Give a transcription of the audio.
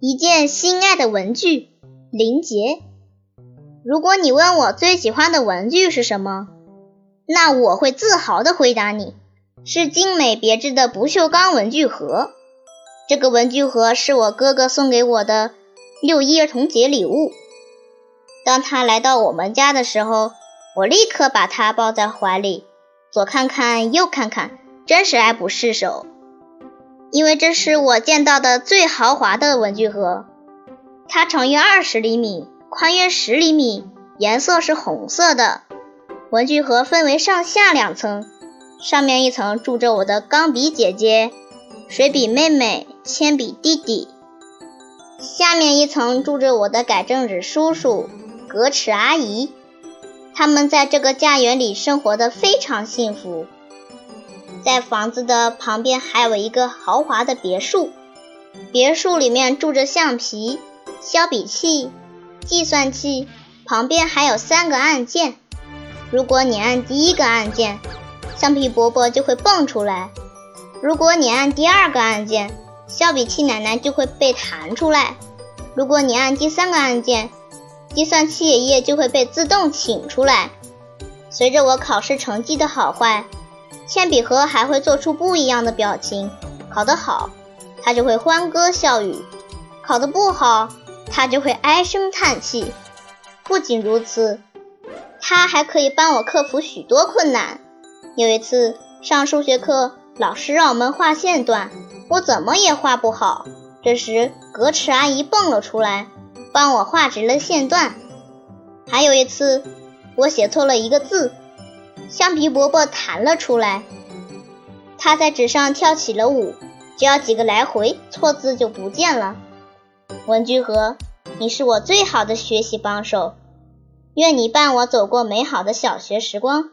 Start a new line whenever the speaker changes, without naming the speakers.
一件心爱的文具，林杰。如果你问我最喜欢的文具是什么，那我会自豪的回答你，是精美别致的不锈钢文具盒。这个文具盒是我哥哥送给我的六一儿童节礼物。当他来到我们家的时候，我立刻把他抱在怀里，左看看右看看，真是爱不释手。因为这是我见到的最豪华的文具盒，它长约二十厘米，宽约十厘米，颜色是红色的。文具盒分为上下两层，上面一层住着我的钢笔姐姐、水笔妹妹、铅笔弟弟，下面一层住着我的改正纸叔叔、格尺阿姨。他们在这个家园里生活的非常幸福。在房子的旁边还有一个豪华的别墅，别墅里面住着橡皮、削笔器、计算器，旁边还有三个按键。如果你按第一个按键，橡皮伯伯就会蹦出来；如果你按第二个按键，削笔器奶奶就会被弹出来；如果你按第三个按键，计算器爷爷就会被自动请出来。随着我考试成绩的好坏。铅笔盒还会做出不一样的表情，考得好，它就会欢歌笑语；考得不好，它就会唉声叹气。不仅如此，它还可以帮我克服许多困难。有一次上数学课，老师让我们画线段，我怎么也画不好。这时格尺阿姨蹦了出来，帮我画直了线段。还有一次，我写错了一个字。橡皮伯伯弹了出来，他在纸上跳起了舞，只要几个来回，错字就不见了。文具盒，你是我最好的学习帮手，愿你伴我走过美好的小学时光。